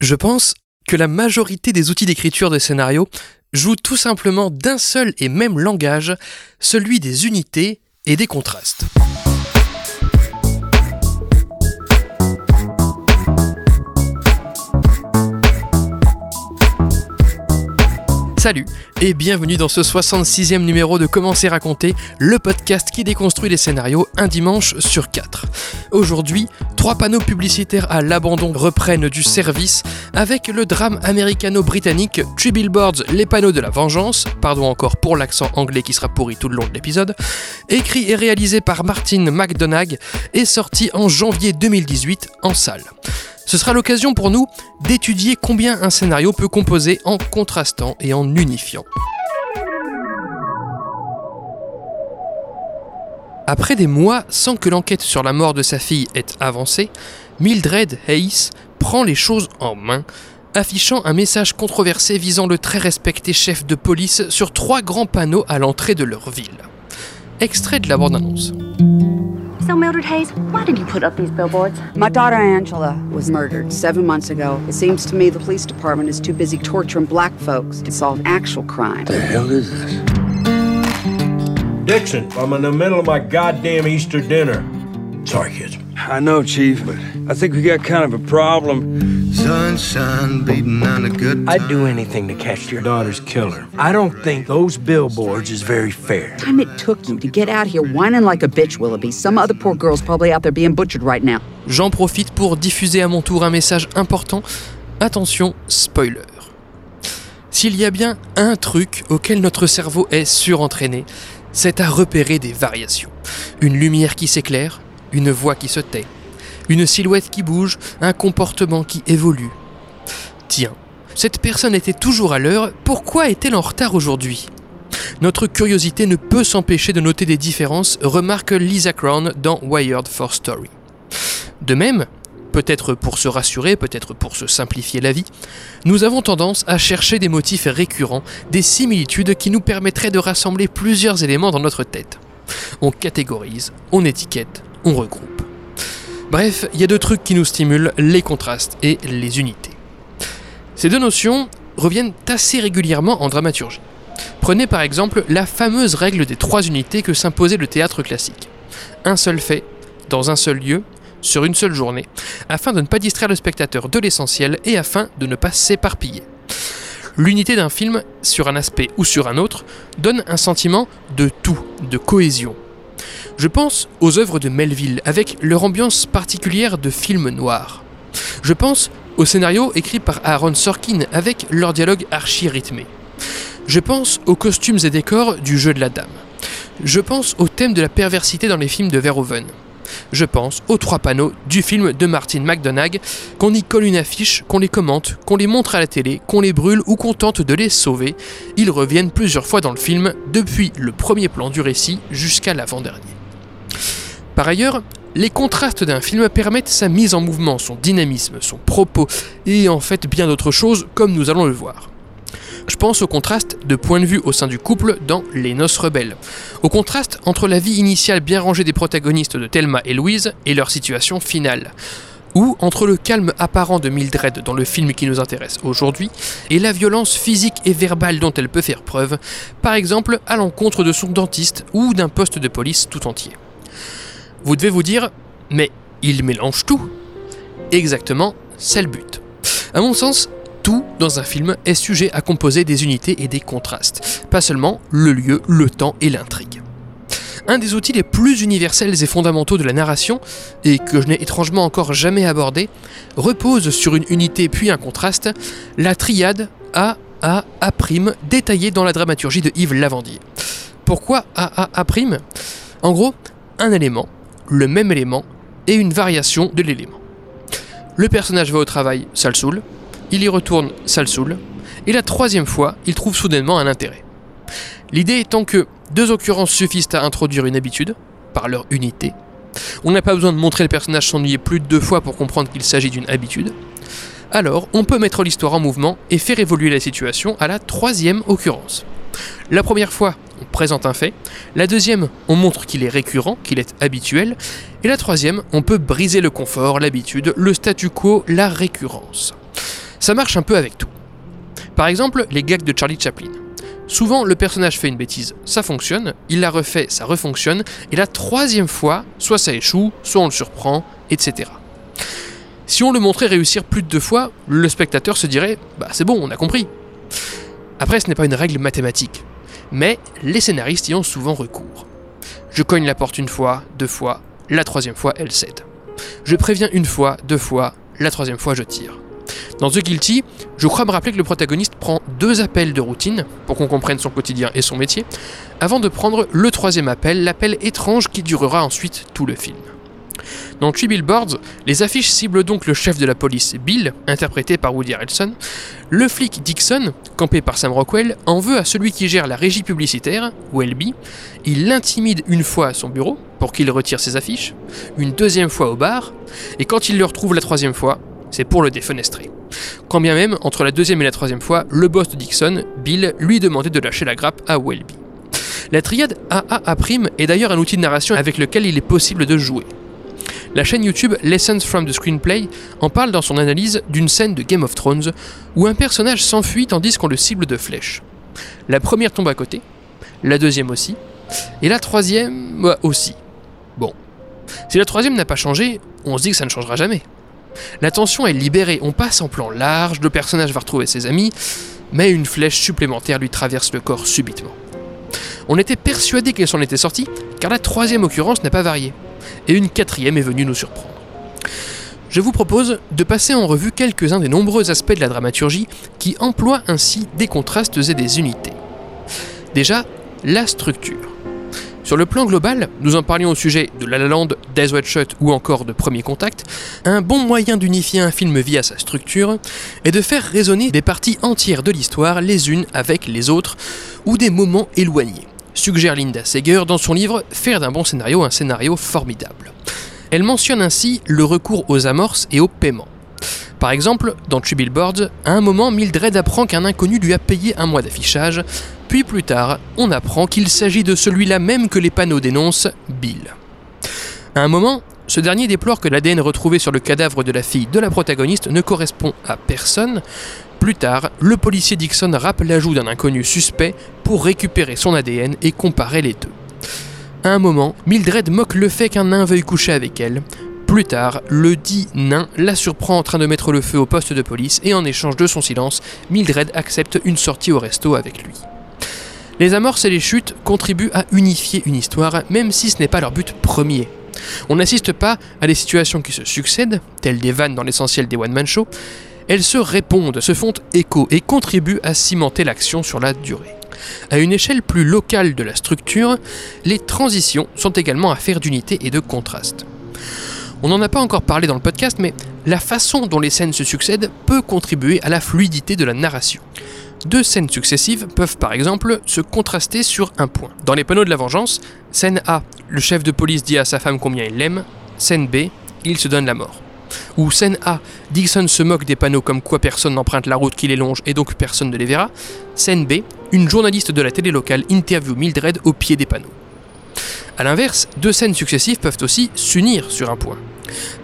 Je pense que la majorité des outils d'écriture de scénario jouent tout simplement d'un seul et même langage, celui des unités et des contrastes. Salut et bienvenue dans ce 66e numéro de Commencer raconter, le podcast qui déconstruit les scénarios un dimanche sur quatre. Aujourd'hui, trois panneaux publicitaires à l'abandon reprennent du service avec le drame américano-britannique Three Billboards, les panneaux de la vengeance, pardon encore pour l'accent anglais qui sera pourri tout le long de l'épisode, écrit et réalisé par Martin McDonagh et sorti en janvier 2018 en salle. Ce sera l'occasion pour nous d'étudier combien un scénario peut composer en contrastant et en unifiant. Après des mois sans que l'enquête sur la mort de sa fille ait avancé, Mildred Hayes prend les choses en main, affichant un message controversé visant le très respecté chef de police sur trois grands panneaux à l'entrée de leur ville. Extrait de la bande-annonce. So, Mildred Hayes, why did you put up these billboards? My daughter Angela was murdered seven months ago. It seems to me the police department is too busy torturing black folks to solve actual crime. What the hell is this? Dixon, I'm in the middle of my goddamn Easter dinner. Sorry, kids. I know, Chief, but I think we got kind of a problem. Sunshine beating on a good I'd do anything to catch your daughter's killer. I don't think those billboards is very fair. Time it took you to get out here whining like a bitch, Willoughby. Some other poor girl's probably out there being butchered right now. J'en profite pour diffuser à mon tour un message important. Attention, spoiler. S'il y a bien un truc auquel notre cerveau est surentraîné, c'est à repérer des variations. Une lumière qui s'éclaire, une voix qui se tait, une silhouette qui bouge, un comportement qui évolue. Tiens, cette personne était toujours à l'heure, pourquoi est-elle en retard aujourd'hui? Notre curiosité ne peut s'empêcher de noter des différences, remarque Lisa Crown dans Wired for Story. De même, peut-être pour se rassurer, peut-être pour se simplifier la vie, nous avons tendance à chercher des motifs récurrents, des similitudes qui nous permettraient de rassembler plusieurs éléments dans notre tête. On catégorise, on étiquette, on regroupe. Bref, il y a deux trucs qui nous stimulent, les contrastes et les unités. Ces deux notions reviennent assez régulièrement en dramaturgie. Prenez par exemple la fameuse règle des trois unités que s'imposait le théâtre classique. Un seul fait, dans un seul lieu, sur une seule journée, afin de ne pas distraire le spectateur de l'essentiel et afin de ne pas s'éparpiller. L'unité d'un film, sur un aspect ou sur un autre, donne un sentiment de tout, de cohésion. Je pense aux œuvres de Melville, avec leur ambiance particulière de film noir. Je pense aux scénarios écrits par Aaron Sorkin, avec leur dialogue archi-rythmé. Je pense aux costumes et décors du jeu de la dame. Je pense au thème de la perversité dans les films de Verhoeven. Je pense aux trois panneaux du film de Martin McDonagh, qu'on y colle une affiche, qu'on les commente, qu'on les montre à la télé, qu'on les brûle ou qu'on tente de les sauver. Ils reviennent plusieurs fois dans le film, depuis le premier plan du récit jusqu'à l'avant-dernier. Par ailleurs, les contrastes d'un film permettent sa mise en mouvement, son dynamisme, son propos, et en fait bien d'autres choses, comme nous allons le voir. Je pense au contraste de point de vue au sein du couple dans Les Noces Rebelles, au contraste entre la vie initiale bien rangée des protagonistes de Thelma et Louise et leur situation finale, ou entre le calme apparent de Mildred dans le film qui nous intéresse aujourd'hui et la violence physique et verbale dont elle peut faire preuve, par exemple à l'encontre de son dentiste ou d'un poste de police tout entier. Vous devez vous dire, mais il mélange tout. Exactement, c'est le but. À mon sens, tout dans un film est sujet à composer des unités et des contrastes, pas seulement le lieu, le temps et l'intrigue. Un des outils les plus universels et fondamentaux de la narration, et que je n'ai étrangement encore jamais abordé, repose sur une unité puis un contraste, la triade A, A, A', détaillée dans la dramaturgie de Yves Lavandier. Pourquoi A, A, A'? En gros, un élément, le même élément, et une variation de l'élément. Le personnage va au travail, ça le saoule, il y retourne, ça le et la troisième fois, il trouve soudainement un intérêt. L'idée étant que deux occurrences suffisent à introduire une habitude, par leur unité. On n'a pas besoin de montrer le personnage s'ennuyer plus de deux fois pour comprendre qu'il s'agit d'une habitude. Alors, on peut mettre l'histoire en mouvement et faire évoluer la situation à la troisième occurrence. La première fois, on présente un fait. La deuxième, on montre qu'il est récurrent, qu'il est habituel. Et la troisième, on peut briser le confort, l'habitude, le statu quo, la récurrence. Ça marche un peu avec tout. Par exemple, les gags de Charlie Chaplin. Souvent, le personnage fait une bêtise, ça fonctionne, il la refait, ça refonctionne, et la troisième fois, soit ça échoue, soit on le surprend, etc. Si on le montrait réussir plus de deux fois, le spectateur se dirait Bah c'est bon, on a compris. Après, ce n'est pas une règle mathématique, mais les scénaristes y ont souvent recours. Je cogne la porte une fois, deux fois, la troisième fois, elle cède. Je préviens une fois, deux fois, la troisième fois, je tire. Dans The Guilty, je crois me rappeler que le protagoniste prend deux appels de routine, pour qu'on comprenne son quotidien et son métier, avant de prendre le troisième appel, l'appel étrange qui durera ensuite tout le film. Dans Three Billboards, les affiches ciblent donc le chef de la police, Bill, interprété par Woody Harrelson. Le flic Dixon, campé par Sam Rockwell, en veut à celui qui gère la régie publicitaire, Welby. Il l'intimide une fois à son bureau, pour qu'il retire ses affiches, une deuxième fois au bar, et quand il le retrouve la troisième fois, c'est pour le défenestrer. Quand bien même, entre la deuxième et la troisième fois, le boss de Dixon, Bill, lui demandait de lâcher la grappe à Welby. La triade AAA' est d'ailleurs un outil de narration avec lequel il est possible de jouer. La chaîne YouTube Lessons from the Screenplay en parle dans son analyse d'une scène de Game of Thrones où un personnage s'enfuit tandis qu'on le cible de flèches. La première tombe à côté, la deuxième aussi, et la troisième bah, aussi. Bon. Si la troisième n'a pas changé, on se dit que ça ne changera jamais. La tension est libérée, on passe en plan large, le personnage va retrouver ses amis, mais une flèche supplémentaire lui traverse le corps subitement. On était persuadé qu'elle s'en était sortie, car la troisième occurrence n'a pas varié et une quatrième est venue nous surprendre. Je vous propose de passer en revue quelques-uns des nombreux aspects de la dramaturgie qui emploient ainsi des contrastes et des unités. Déjà, la structure. Sur le plan global, nous en parlions au sujet de La La Land, Shut ou encore de Premier Contact, un bon moyen d'unifier un film via sa structure est de faire résonner des parties entières de l'histoire les unes avec les autres ou des moments éloignés suggère Linda Seger dans son livre Faire d'un bon scénario un scénario formidable. Elle mentionne ainsi le recours aux amorces et au paiement. Par exemple, dans Two Billboards, à un moment, Mildred apprend qu'un inconnu lui a payé un mois d'affichage, puis plus tard, on apprend qu'il s'agit de celui-là même que les panneaux dénoncent, Bill. À un moment, ce dernier déplore que l'ADN retrouvé sur le cadavre de la fille de la protagoniste ne correspond à personne, plus tard, le policier Dixon rappe l'ajout d'un inconnu suspect pour récupérer son ADN et comparer les deux. À un moment, Mildred moque le fait qu'un nain veuille coucher avec elle. Plus tard, le dit nain la surprend en train de mettre le feu au poste de police et en échange de son silence, Mildred accepte une sortie au resto avec lui. Les amorces et les chutes contribuent à unifier une histoire, même si ce n'est pas leur but premier. On n'assiste pas à des situations qui se succèdent, telles des vannes dans l'essentiel des one-man shows, elles se répondent, se font écho et contribuent à cimenter l'action sur la durée. À une échelle plus locale de la structure, les transitions sont également affaires d'unité et de contraste. On n'en a pas encore parlé dans le podcast, mais la façon dont les scènes se succèdent peut contribuer à la fluidité de la narration. Deux scènes successives peuvent par exemple se contraster sur un point. Dans les panneaux de la vengeance, scène A, le chef de police dit à sa femme combien il l'aime, scène B, il se donne la mort. Ou scène A, Dixon se moque des panneaux comme quoi personne n'emprunte la route qui les longe et donc personne ne les verra. Scène B, une journaliste de la télé locale interview Mildred au pied des panneaux. A l'inverse, deux scènes successives peuvent aussi s'unir sur un point.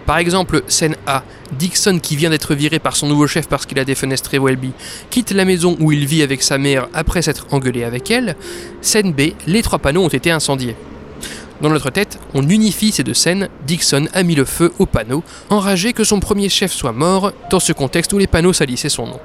Par exemple, scène A, Dixon qui vient d'être viré par son nouveau chef parce qu'il a défenestré Welby, quitte la maison où il vit avec sa mère après s'être engueulé avec elle. Scène B, les trois panneaux ont été incendiés. Dans notre tête, on unifie ces deux scènes, Dixon a mis le feu au panneau, enragé que son premier chef soit mort, dans ce contexte où les panneaux salissaient son nom.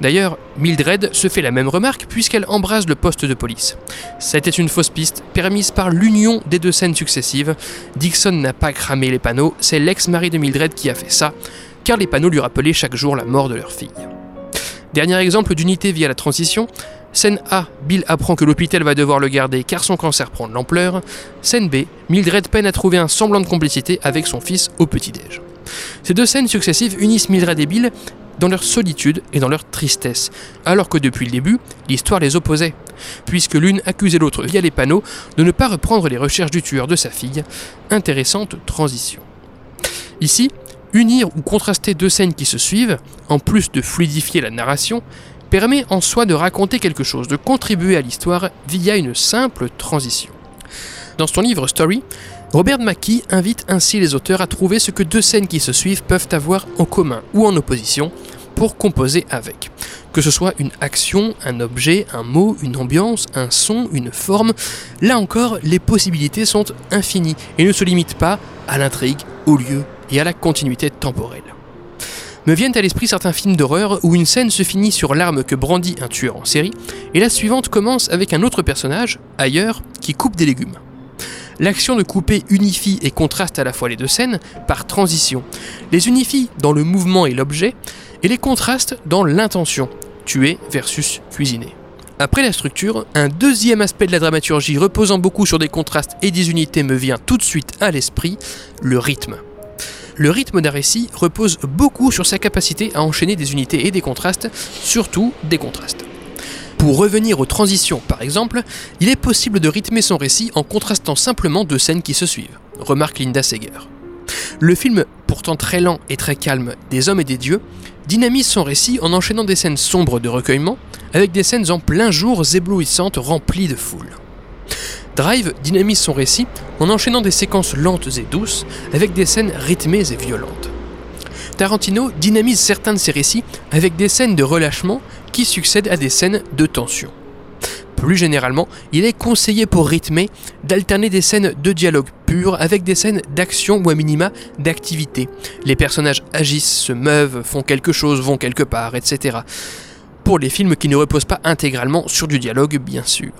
D'ailleurs, Mildred se fait la même remarque puisqu'elle embrase le poste de police. C'était une fausse piste, permise par l'union des deux scènes successives. Dixon n'a pas cramé les panneaux, c'est l'ex-mari de Mildred qui a fait ça, car les panneaux lui rappelaient chaque jour la mort de leur fille. Dernier exemple d'unité via la transition, Scène A, Bill apprend que l'hôpital va devoir le garder car son cancer prend de l'ampleur. Scène B, Mildred peine à trouver un semblant de complicité avec son fils au petit-déj. Ces deux scènes successives unissent Mildred et Bill dans leur solitude et dans leur tristesse, alors que depuis le début, l'histoire les opposait, puisque l'une accusait l'autre via les panneaux de ne pas reprendre les recherches du tueur de sa fille. Intéressante transition. Ici, unir ou contraster deux scènes qui se suivent, en plus de fluidifier la narration, permet en soi de raconter quelque chose, de contribuer à l'histoire via une simple transition. Dans son livre Story, Robert McKee invite ainsi les auteurs à trouver ce que deux scènes qui se suivent peuvent avoir en commun ou en opposition, pour composer avec. Que ce soit une action, un objet, un mot, une ambiance, un son, une forme, là encore, les possibilités sont infinies et ne se limitent pas à l'intrigue, au lieu et à la continuité temporelle. Me viennent à l'esprit certains films d'horreur où une scène se finit sur l'arme que brandit un tueur en série, et la suivante commence avec un autre personnage, ailleurs, qui coupe des légumes. L'action de couper unifie et contraste à la fois les deux scènes par transition. Les unifie dans le mouvement et l'objet, et les contraste dans l'intention, tuer versus cuisiner. Après la structure, un deuxième aspect de la dramaturgie reposant beaucoup sur des contrastes et des unités me vient tout de suite à l'esprit, le rythme. Le rythme d'un récit repose beaucoup sur sa capacité à enchaîner des unités et des contrastes, surtout des contrastes. Pour revenir aux transitions, par exemple, il est possible de rythmer son récit en contrastant simplement deux scènes qui se suivent, remarque Linda Seger. Le film, pourtant très lent et très calme, des hommes et des dieux, dynamise son récit en enchaînant des scènes sombres de recueillement avec des scènes en plein jour éblouissantes remplies de foule. Drive dynamise son récit en enchaînant des séquences lentes et douces avec des scènes rythmées et violentes. Tarantino dynamise certains de ses récits avec des scènes de relâchement qui succèdent à des scènes de tension. Plus généralement, il est conseillé pour rythmer d'alterner des scènes de dialogue pur avec des scènes d'action ou à minima d'activité. Les personnages agissent, se meuvent, font quelque chose, vont quelque part, etc. Pour les films qui ne reposent pas intégralement sur du dialogue, bien sûr.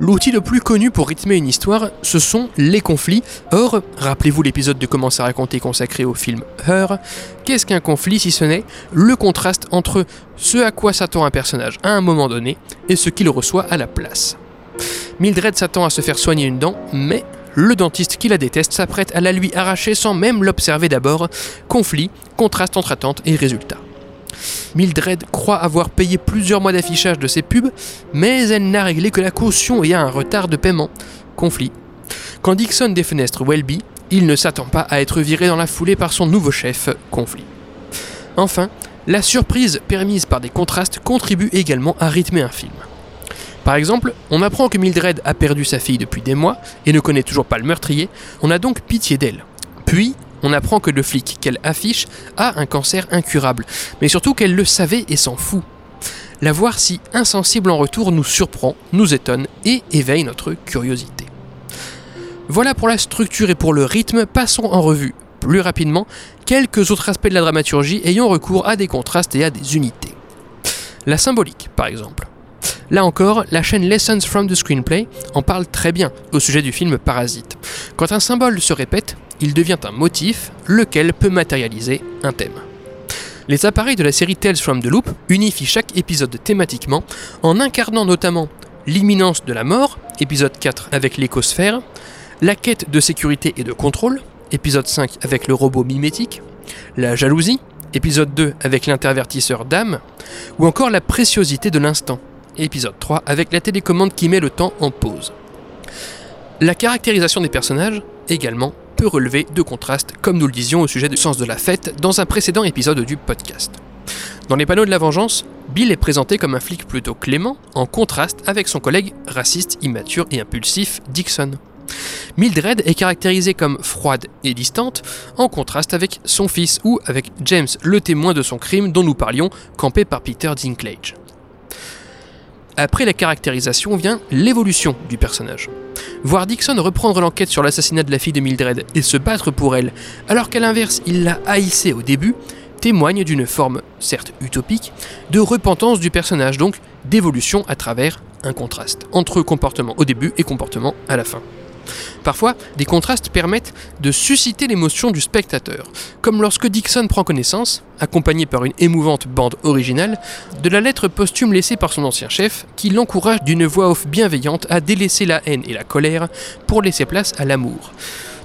L'outil le plus connu pour rythmer une histoire, ce sont les conflits. Or, rappelez-vous l'épisode de Comment ça raconter consacré au film Her, qu'est-ce qu'un conflit si ce n'est le contraste entre ce à quoi s'attend un personnage à un moment donné et ce qu'il reçoit à la place? Mildred s'attend à se faire soigner une dent, mais le dentiste qui la déteste s'apprête à la lui arracher sans même l'observer d'abord. Conflit, contraste entre attente et résultat. Mildred croit avoir payé plusieurs mois d'affichage de ses pubs, mais elle n'a réglé que la caution et a un retard de paiement. Conflit. Quand Dixon défenestre Welby, il ne s'attend pas à être viré dans la foulée par son nouveau chef. Conflit. Enfin, la surprise permise par des contrastes contribue également à rythmer un film. Par exemple, on apprend que Mildred a perdu sa fille depuis des mois et ne connaît toujours pas le meurtrier, on a donc pitié d'elle. Puis, on apprend que le flic qu'elle affiche a un cancer incurable, mais surtout qu'elle le savait et s'en fout. La voir si insensible en retour nous surprend, nous étonne et éveille notre curiosité. Voilà pour la structure et pour le rythme, passons en revue plus rapidement quelques autres aspects de la dramaturgie ayant recours à des contrastes et à des unités. La symbolique, par exemple. Là encore, la chaîne Lessons from the Screenplay en parle très bien au sujet du film Parasite. Quand un symbole se répète, il devient un motif, lequel peut matérialiser un thème. Les appareils de la série Tales from the Loop unifient chaque épisode thématiquement en incarnant notamment l'imminence de la mort, épisode 4 avec l'écosphère, la quête de sécurité et de contrôle, épisode 5 avec le robot mimétique, la jalousie, épisode 2 avec l'intervertisseur d'âme, ou encore la préciosité de l'instant, épisode 3 avec la télécommande qui met le temps en pause. La caractérisation des personnages, également, peut relever de contrastes, comme nous le disions au sujet du sens de la fête dans un précédent épisode du podcast. Dans les panneaux de la vengeance, Bill est présenté comme un flic plutôt clément, en contraste avec son collègue raciste, immature et impulsif Dixon. Mildred est caractérisée comme froide et distante, en contraste avec son fils ou avec James, le témoin de son crime dont nous parlions, campé par Peter Dinklage. Après la caractérisation vient l'évolution du personnage. Voir Dixon reprendre l'enquête sur l'assassinat de la fille de Mildred et se battre pour elle, alors qu'à l'inverse il la haïssait au début, témoigne d'une forme, certes utopique, de repentance du personnage, donc d'évolution à travers un contraste entre comportement au début et comportement à la fin. Parfois, des contrastes permettent de susciter l'émotion du spectateur, comme lorsque Dixon prend connaissance, accompagné par une émouvante bande originale, de la lettre posthume laissée par son ancien chef, qui l'encourage d'une voix off bienveillante à délaisser la haine et la colère pour laisser place à l'amour,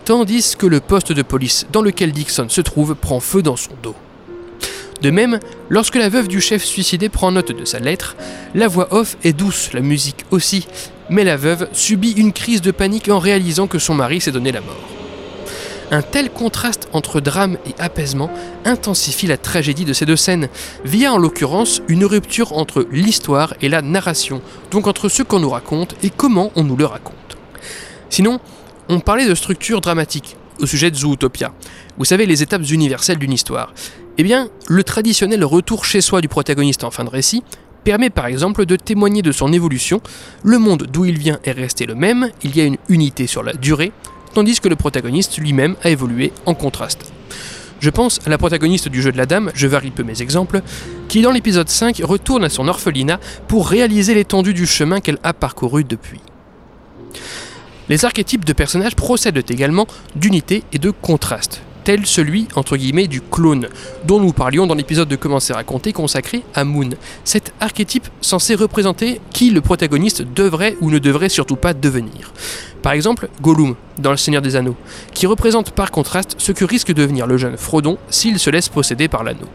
tandis que le poste de police dans lequel Dixon se trouve prend feu dans son dos. De même, lorsque la veuve du chef suicidé prend note de sa lettre, la voix off est douce, la musique aussi, mais la veuve subit une crise de panique en réalisant que son mari s'est donné la mort. Un tel contraste entre drame et apaisement intensifie la tragédie de ces deux scènes, via en l'occurrence une rupture entre l'histoire et la narration, donc entre ce qu'on nous raconte et comment on nous le raconte. Sinon, on parlait de structure dramatique, au sujet de Zootopia. Vous savez, les étapes universelles d'une histoire. Eh bien, le traditionnel retour chez soi du protagoniste en fin de récit permet par exemple de témoigner de son évolution. Le monde d'où il vient est resté le même, il y a une unité sur la durée, tandis que le protagoniste lui-même a évolué en contraste. Je pense à la protagoniste du jeu de la dame, je varie peu mes exemples, qui dans l'épisode 5 retourne à son orphelinat pour réaliser l'étendue du chemin qu'elle a parcouru depuis. Les archétypes de personnages procèdent également d'unité et de contraste, tel celui, entre guillemets, du clone, dont nous parlions dans l'épisode de Commencer à compter consacré à Moon. Cet archétype censé représenter qui le protagoniste devrait ou ne devrait surtout pas devenir. Par exemple, Gollum, dans Le Seigneur des Anneaux, qui représente par contraste ce que risque de devenir le jeune Frodon s'il se laisse posséder par l'anneau.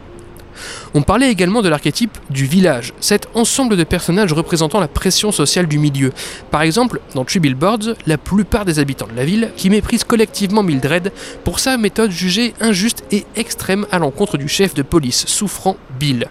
On parlait également de l'archétype du village, cet ensemble de personnages représentant la pression sociale du milieu. Par exemple, dans Three Billboards, la plupart des habitants de la ville qui méprisent collectivement Mildred pour sa méthode jugée injuste et extrême à l'encontre du chef de police souffrant Bill.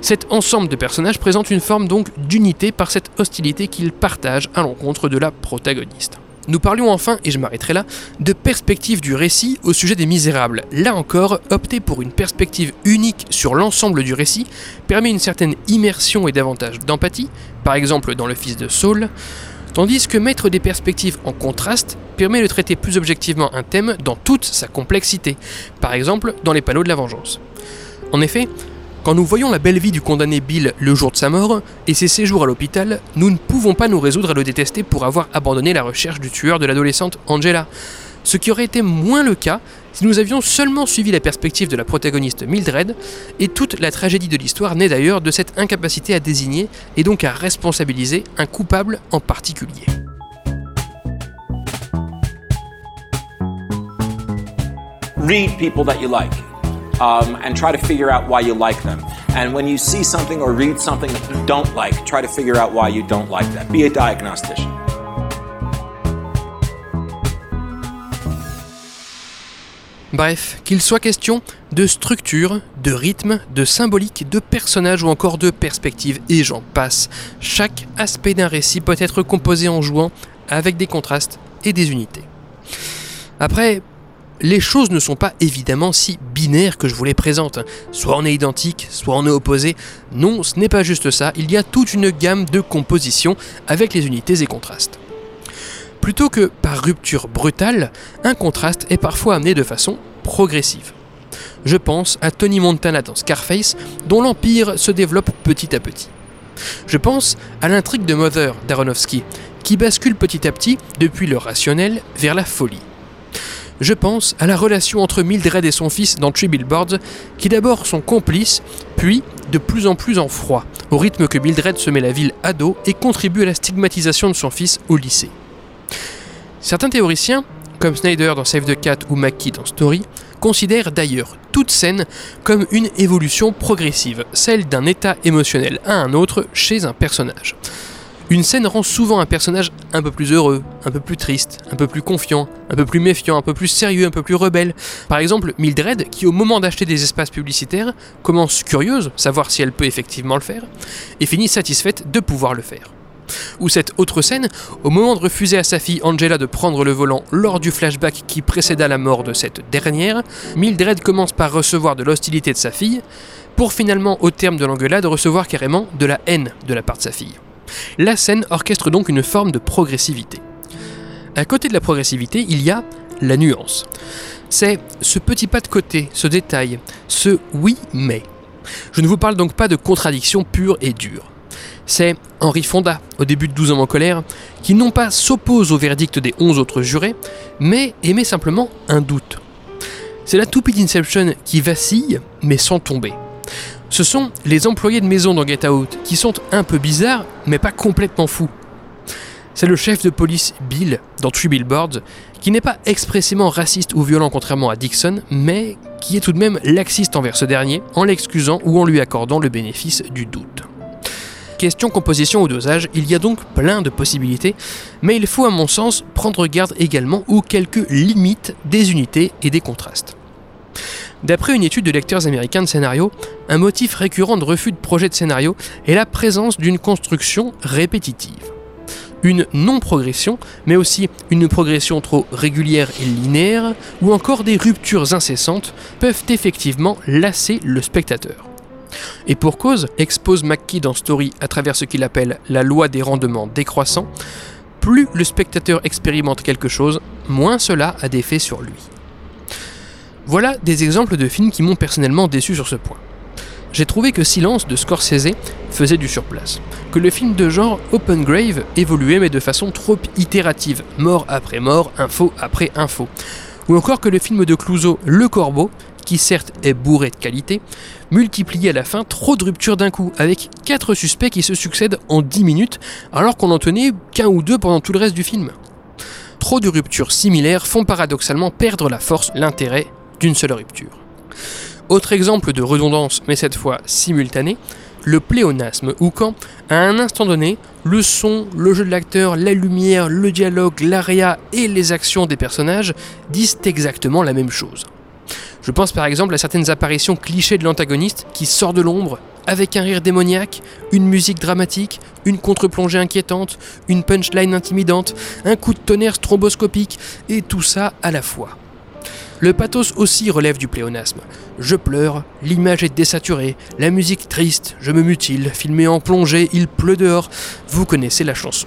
Cet ensemble de personnages présente une forme donc d'unité par cette hostilité qu'ils partagent à l'encontre de la protagoniste. Nous parlions enfin, et je m'arrêterai là, de perspective du récit au sujet des misérables. Là encore, opter pour une perspective unique sur l'ensemble du récit permet une certaine immersion et davantage d'empathie, par exemple dans le fils de Saul, tandis que mettre des perspectives en contraste permet de traiter plus objectivement un thème dans toute sa complexité, par exemple dans les panneaux de la vengeance. En effet, quand nous voyons la belle vie du condamné Bill le jour de sa mort et ses séjours à l'hôpital, nous ne pouvons pas nous résoudre à le détester pour avoir abandonné la recherche du tueur de l'adolescente Angela. Ce qui aurait été moins le cas si nous avions seulement suivi la perspective de la protagoniste Mildred, et toute la tragédie de l'histoire naît d'ailleurs de cette incapacité à désigner et donc à responsabiliser un coupable en particulier. Um, and try to figure out why you like them. And when you see something or read something that you don't like, try to figure out why you don't like that. Be a diagnostician. Bref, qu'il soit question de structure, de rythme, de symbolique, de personnage ou encore de perspective, et j'en passe, chaque aspect d'un récit peut être composé en jouant avec des contrastes et des unités. Après, les choses ne sont pas évidemment si binaires que je vous les présente. Soit on est identique, soit on est opposé. Non, ce n'est pas juste ça, il y a toute une gamme de compositions avec les unités et contrastes. Plutôt que par rupture brutale, un contraste est parfois amené de façon progressive. Je pense à Tony Montana dans Scarface, dont l'empire se développe petit à petit. Je pense à l'intrigue de Mother d'Aronofsky, qui bascule petit à petit depuis le rationnel vers la folie. Je pense à la relation entre Mildred et son fils dans Three Billboards, qui d'abord sont complices, puis de plus en plus en froid, au rythme que Mildred se met la ville à dos et contribue à la stigmatisation de son fils au lycée. Certains théoriciens, comme Snyder dans Save the Cat ou McKee dans Story, considèrent d'ailleurs toute scène comme une évolution progressive, celle d'un état émotionnel à un autre chez un personnage. Une scène rend souvent un personnage un peu plus heureux, un peu plus triste, un peu plus confiant, un peu plus méfiant, un peu plus sérieux, un peu plus rebelle. Par exemple, Mildred, qui au moment d'acheter des espaces publicitaires, commence curieuse, savoir si elle peut effectivement le faire, et finit satisfaite de pouvoir le faire. Ou cette autre scène, au moment de refuser à sa fille Angela de prendre le volant lors du flashback qui précéda la mort de cette dernière, Mildred commence par recevoir de l'hostilité de sa fille, pour finalement, au terme de l'engueulade, recevoir carrément de la haine de la part de sa fille. La scène orchestre donc une forme de progressivité. À côté de la progressivité, il y a la nuance. C'est ce petit pas de côté, ce détail, ce oui mais. Je ne vous parle donc pas de contradiction pure et dure. C'est Henri Fonda, au début de 12 hommes en colère, qui non pas s'oppose au verdict des 11 autres jurés, mais émet simplement un doute. C'est la toupie d'Inception qui vacille, mais sans tomber. Ce sont les employés de maison dans Get Out, qui sont un peu bizarres, mais pas complètement fous. C'est le chef de police Bill, dans Three Billboards, qui n'est pas expressément raciste ou violent contrairement à Dixon, mais qui est tout de même laxiste envers ce dernier, en l'excusant ou en lui accordant le bénéfice du doute. Question composition ou dosage, il y a donc plein de possibilités, mais il faut à mon sens prendre garde également aux quelques limites des unités et des contrastes. D'après une étude de lecteurs américains de scénario, un motif récurrent de refus de projet de scénario est la présence d'une construction répétitive. une non-progression, mais aussi une progression trop régulière et linéaire, ou encore des ruptures incessantes, peuvent effectivement lasser le spectateur. Et pour cause, expose McKee dans Story à travers ce qu'il appelle la loi des rendements décroissants, plus le spectateur expérimente quelque chose, moins cela a d'effet sur lui. Voilà des exemples de films qui m'ont personnellement déçu sur ce point. J'ai trouvé que Silence de Scorsese faisait du surplace, que le film de genre Open Grave évoluait mais de façon trop itérative, mort après mort, info après info, ou encore que le film de Clouseau Le Corbeau, qui certes est bourré de qualité, multipliait à la fin trop de ruptures d'un coup, avec 4 suspects qui se succèdent en 10 minutes, alors qu'on en tenait qu'un ou deux pendant tout le reste du film. Trop de ruptures similaires font paradoxalement perdre la force, l'intérêt d'une seule rupture. Autre exemple de redondance, mais cette fois simultanée, le pléonasme, où quand, à un instant donné, le son, le jeu de l'acteur, la lumière, le dialogue, l'aria et les actions des personnages disent exactement la même chose. Je pense par exemple à certaines apparitions clichés de l'antagoniste qui sort de l'ombre, avec un rire démoniaque, une musique dramatique, une contre-plongée inquiétante, une punchline intimidante, un coup de tonnerre stromboscopique, et tout ça à la fois. Le pathos aussi relève du pléonasme. Je pleure, l'image est désaturée, la musique triste, je me mutile, filmé en plongée, il pleut dehors, vous connaissez la chanson.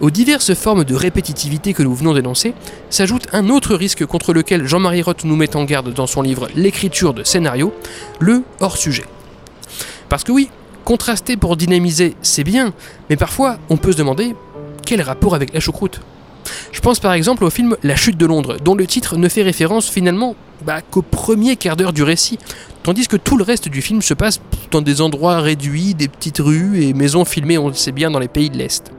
Aux diverses formes de répétitivité que nous venons d'énoncer, s'ajoute un autre risque contre lequel Jean-Marie Roth nous met en garde dans son livre L'écriture de scénario, le hors-sujet. Parce que oui, contraster pour dynamiser, c'est bien, mais parfois on peut se demander quel rapport avec la choucroute? Je pense par exemple au film La chute de Londres, dont le titre ne fait référence finalement bah, qu'au premier quart d'heure du récit, tandis que tout le reste du film se passe dans des endroits réduits, des petites rues et maisons filmées, on le sait bien, dans les pays de l'Est.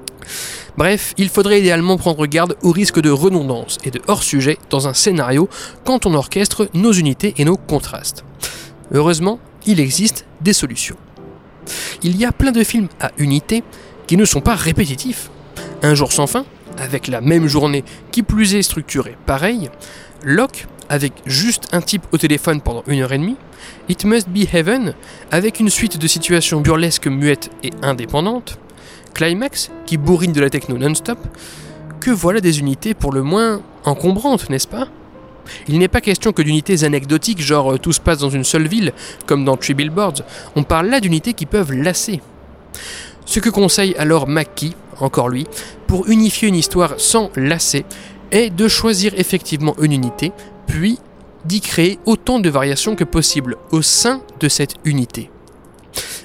Bref, il faudrait idéalement prendre garde au risque de redondance et de hors-sujet dans un scénario quand on orchestre nos unités et nos contrastes. Heureusement, il existe des solutions. Il y a plein de films à unité qui ne sont pas répétitifs. Un jour sans fin, avec la même journée, qui plus est structurée pareil, Locke, avec juste un type au téléphone pendant une heure et demie, It Must Be Heaven, avec une suite de situations burlesques, muettes et indépendantes, Climax, qui bourrine de la techno non-stop, que voilà des unités pour le moins encombrantes, n'est-ce pas? Il n'est pas question que d'unités anecdotiques, genre euh, tout se passe dans une seule ville, comme dans Three Billboards, on parle là d'unités qui peuvent lasser. Ce que conseille alors McKee, encore lui, pour unifier une histoire sans lasser, est de choisir effectivement une unité, puis d'y créer autant de variations que possible au sein de cette unité.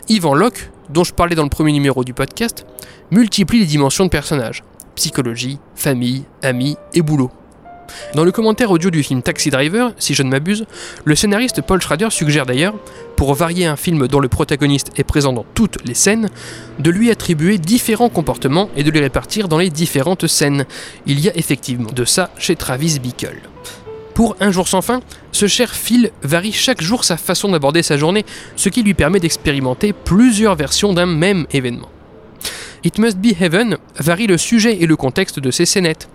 Ivan Locke, dont je parlais dans le premier numéro du podcast, multiplie les dimensions de personnages psychologie, famille, amis et boulot. Dans le commentaire audio du film Taxi Driver, si je ne m'abuse, le scénariste Paul Schrader suggère d'ailleurs, pour varier un film dont le protagoniste est présent dans toutes les scènes, de lui attribuer différents comportements et de les répartir dans les différentes scènes. Il y a effectivement de ça chez Travis Bickle. Pour Un jour sans fin, ce cher Phil varie chaque jour sa façon d'aborder sa journée, ce qui lui permet d'expérimenter plusieurs versions d'un même événement. It Must Be Heaven varie le sujet et le contexte de ses scénettes.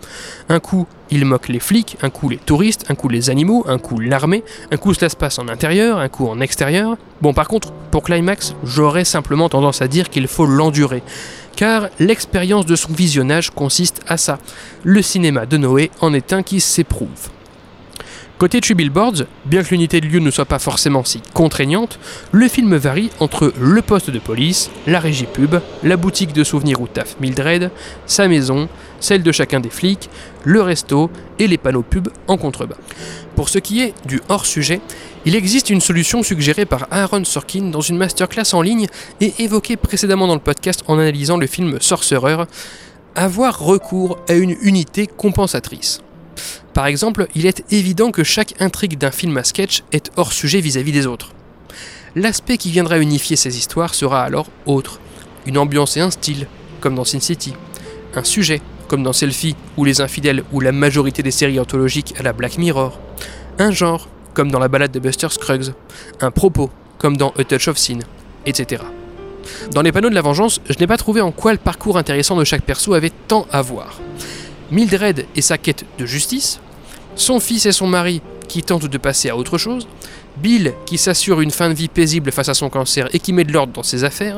Un coup, il moque les flics, un coup les touristes, un coup les animaux, un coup l'armée, un coup cela se passe en intérieur, un coup en extérieur. Bon, par contre, pour Climax, j'aurais simplement tendance à dire qu'il faut l'endurer. Car l'expérience de son visionnage consiste à ça. Le cinéma de Noé en est un qui s'éprouve. Côté Tree Billboards, bien que l'unité de lieu ne soit pas forcément si contraignante, le film varie entre le poste de police, la régie pub, la boutique de souvenirs où taf Mildred, sa maison, celle de chacun des flics, le resto et les panneaux pub en contrebas. Pour ce qui est du hors-sujet, il existe une solution suggérée par Aaron Sorkin dans une masterclass en ligne et évoquée précédemment dans le podcast en analysant le film Sorcerer, avoir recours à une unité compensatrice. Par exemple, il est évident que chaque intrigue d'un film à sketch est hors sujet vis-à-vis des autres. L'aspect qui viendra unifier ces histoires sera alors autre. Une ambiance et un style, comme dans Sin City. Un sujet, comme dans Selfie ou Les Infidèles ou la majorité des séries anthologiques à la Black Mirror. Un genre, comme dans la balade de Buster Scruggs. Un propos, comme dans A Touch of Sin, etc. Dans les panneaux de la vengeance, je n'ai pas trouvé en quoi le parcours intéressant de chaque perso avait tant à voir. Mildred et sa quête de justice, son fils et son mari qui tentent de passer à autre chose, Bill qui s'assure une fin de vie paisible face à son cancer et qui met de l'ordre dans ses affaires,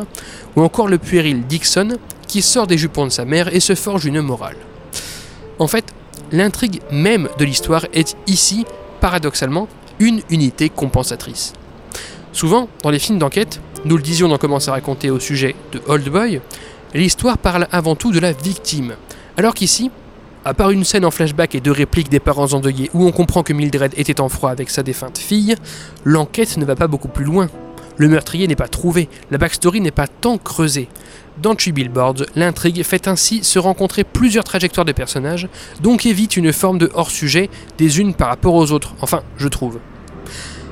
ou encore le puéril Dixon qui sort des jupons de sa mère et se forge une morale. En fait, l'intrigue même de l'histoire est ici, paradoxalement, une unité compensatrice. Souvent, dans les films d'enquête, nous le disions dans Commence à raconter au sujet de Old Boy, l'histoire parle avant tout de la victime. Alors qu'ici, à part une scène en flashback et deux répliques des parents endeuillés où on comprend que Mildred était en froid avec sa défunte fille, l'enquête ne va pas beaucoup plus loin. Le meurtrier n'est pas trouvé, la backstory n'est pas tant creusée. Dans Three Billboards, l'intrigue fait ainsi se rencontrer plusieurs trajectoires de personnages, donc évite une forme de hors-sujet des unes par rapport aux autres, enfin, je trouve.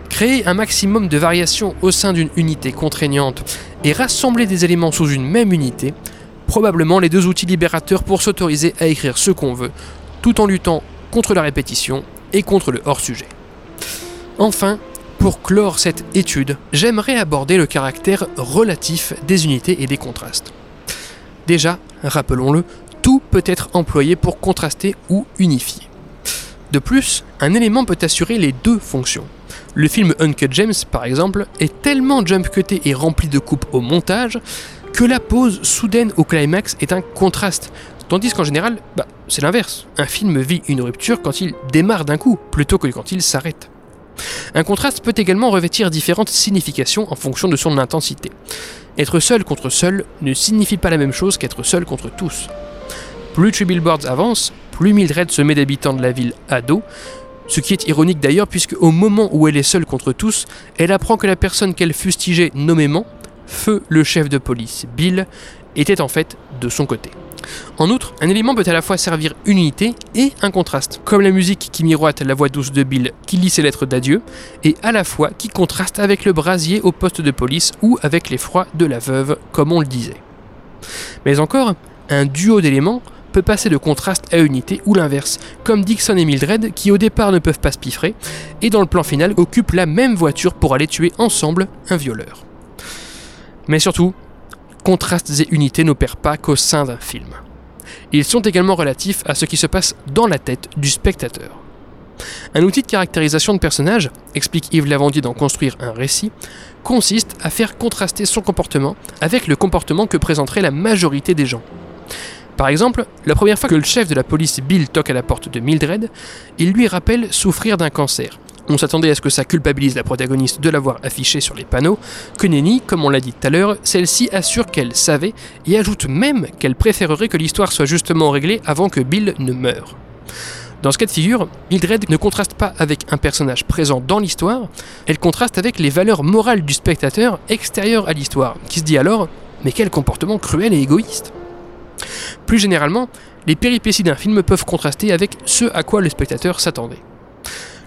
Créer un maximum de variations au sein d'une unité contraignante et rassembler des éléments sous une même unité, probablement les deux outils libérateurs pour s'autoriser à écrire ce qu'on veut, tout en luttant contre la répétition et contre le hors-sujet. Enfin, pour clore cette étude, j'aimerais aborder le caractère relatif des unités et des contrastes. Déjà, rappelons-le, tout peut être employé pour contraster ou unifier. De plus, un élément peut assurer les deux fonctions. Le film Uncut James, par exemple, est tellement jump-cuté et rempli de coupes au montage que la pause soudaine au climax est un contraste. Tandis qu'en général, bah, c'est l'inverse. Un film vit une rupture quand il démarre d'un coup, plutôt que quand il s'arrête. Un contraste peut également revêtir différentes significations en fonction de son intensité. Être seul contre seul ne signifie pas la même chose qu'être seul contre tous. Plus Three Billboards avance, plus Mildred se met d'habitants de la ville à dos, ce qui est ironique d'ailleurs puisque au moment où elle est seule contre tous, elle apprend que la personne qu'elle fustigeait nommément, Feu le chef de police, Bill, était en fait de son côté. En outre, un élément peut à la fois servir une unité et un contraste, comme la musique qui miroite la voix douce de Bill qui lit ses lettres d'adieu, et à la fois qui contraste avec le brasier au poste de police ou avec l'effroi de la veuve, comme on le disait. Mais encore, un duo d'éléments peut passer de contraste à unité ou l'inverse, comme Dixon et Mildred qui au départ ne peuvent pas se piffrer, et dans le plan final occupent la même voiture pour aller tuer ensemble un violeur. Mais surtout, contrastes et unités n'opèrent pas qu'au sein d'un film. Ils sont également relatifs à ce qui se passe dans la tête du spectateur. Un outil de caractérisation de personnage, explique Yves Lavandier dans Construire un récit, consiste à faire contraster son comportement avec le comportement que présenterait la majorité des gens. Par exemple, la première fois que le chef de la police Bill toque à la porte de Mildred, il lui rappelle souffrir d'un cancer, on s'attendait à ce que ça culpabilise la protagoniste de l'avoir affiché sur les panneaux, que Nenny, comme on l'a dit tout à l'heure, celle-ci assure qu'elle savait et ajoute même qu'elle préférerait que l'histoire soit justement réglée avant que Bill ne meure. Dans ce cas de figure, Mildred ne contraste pas avec un personnage présent dans l'histoire, elle contraste avec les valeurs morales du spectateur extérieur à l'histoire, qui se dit alors Mais quel comportement cruel et égoïste Plus généralement, les péripéties d'un film peuvent contraster avec ce à quoi le spectateur s'attendait.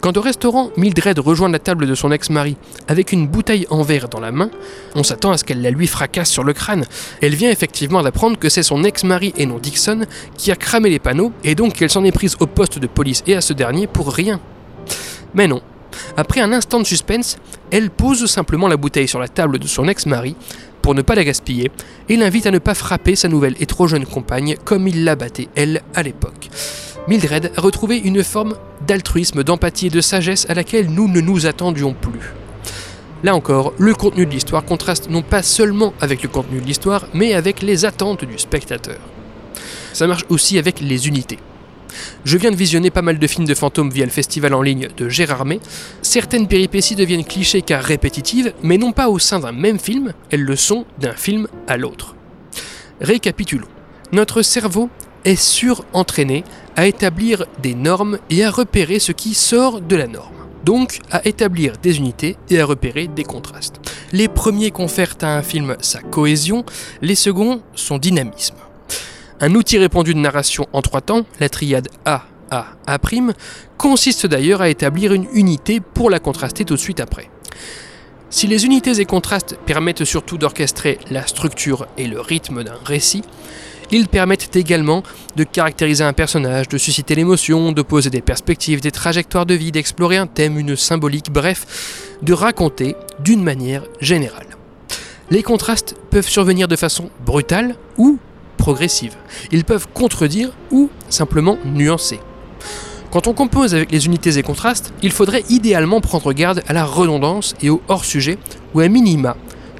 Quand au restaurant, Mildred rejoint la table de son ex-mari avec une bouteille en verre dans la main, on s'attend à ce qu'elle la lui fracasse sur le crâne. Elle vient effectivement d'apprendre que c'est son ex-mari et non Dixon qui a cramé les panneaux et donc qu'elle s'en est prise au poste de police et à ce dernier pour rien. Mais non. Après un instant de suspense, elle pose simplement la bouteille sur la table de son ex-mari pour ne pas la gaspiller et l'invite à ne pas frapper sa nouvelle et trop jeune compagne comme il l'a batté elle à l'époque. Mildred a retrouvé une forme d'altruisme, d'empathie et de sagesse à laquelle nous ne nous attendions plus. Là encore, le contenu de l'histoire contraste non pas seulement avec le contenu de l'histoire, mais avec les attentes du spectateur. Ça marche aussi avec les unités. Je viens de visionner pas mal de films de fantômes via le festival en ligne de Gérard May. Certaines péripéties deviennent clichés car répétitives, mais non pas au sein d'un même film, elles le sont d'un film à l'autre. Récapitulons. Notre cerveau est surentraîné à établir des normes et à repérer ce qui sort de la norme. Donc à établir des unités et à repérer des contrastes. Les premiers confèrent à un film sa cohésion, les seconds son dynamisme. Un outil répandu de narration en trois temps, la triade A, A, A', consiste d'ailleurs à établir une unité pour la contraster tout de suite après. Si les unités et contrastes permettent surtout d'orchestrer la structure et le rythme d'un récit, ils permettent également de caractériser un personnage, de susciter l'émotion, de poser des perspectives, des trajectoires de vie, d'explorer un thème, une symbolique, bref, de raconter d'une manière générale. Les contrastes peuvent survenir de façon brutale ou progressive. Ils peuvent contredire ou simplement nuancer. Quand on compose avec les unités et contrastes, il faudrait idéalement prendre garde à la redondance et au hors-sujet, ou à minima,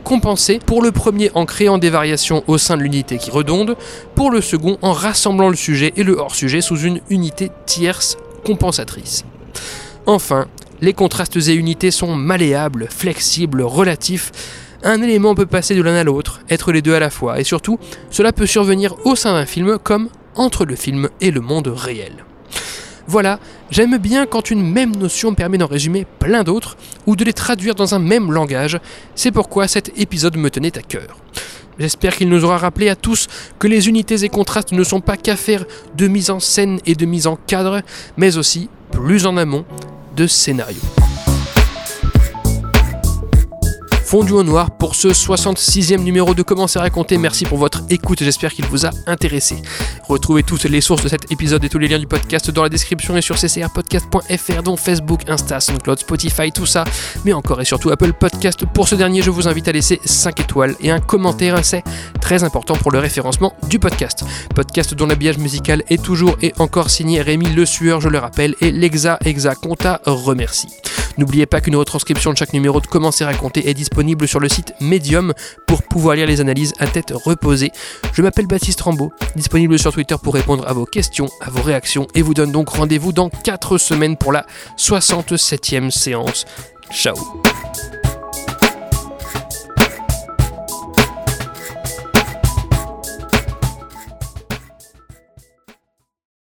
compenser, pour le premier en créant des variations au sein de l'unité qui redonde, pour le second en rassemblant le sujet et le hors-sujet sous une unité tierce compensatrice. Enfin, les contrastes et unités sont malléables, flexibles, relatifs. Un élément peut passer de l'un à l'autre, être les deux à la fois, et surtout, cela peut survenir au sein d'un film comme entre le film et le monde réel. Voilà, j'aime bien quand une même notion permet d'en résumer plein d'autres ou de les traduire dans un même langage. C'est pourquoi cet épisode me tenait à cœur. J'espère qu'il nous aura rappelé à tous que les unités et contrastes ne sont pas qu'affaires de mise en scène et de mise en cadre, mais aussi, plus en amont, de scénario. Fondu au noir pour ce 66e numéro de Comment c'est raconté. Merci pour votre écoute, j'espère qu'il vous a intéressé. Retrouvez toutes les sources de cet épisode et tous les liens du podcast dans la description et sur ccrpodcast.fr dont Facebook, Insta, SoundCloud, Spotify, tout ça, mais encore et surtout Apple Podcast. Pour ce dernier, je vous invite à laisser 5 étoiles et un commentaire, c'est très important pour le référencement du podcast. Podcast dont l'habillage musical est toujours et encore signé Rémi Le Sueur, je le rappelle, et l'Exa Exa Compta remercie. N'oubliez pas qu'une retranscription de chaque numéro de Comment c'est raconté est disponible sur le site Medium pour pouvoir lire les analyses à tête reposée. Je m'appelle Baptiste Rambaud, disponible sur Twitter pour répondre à vos questions, à vos réactions et vous donne donc rendez-vous dans 4 semaines pour la 67e séance. Ciao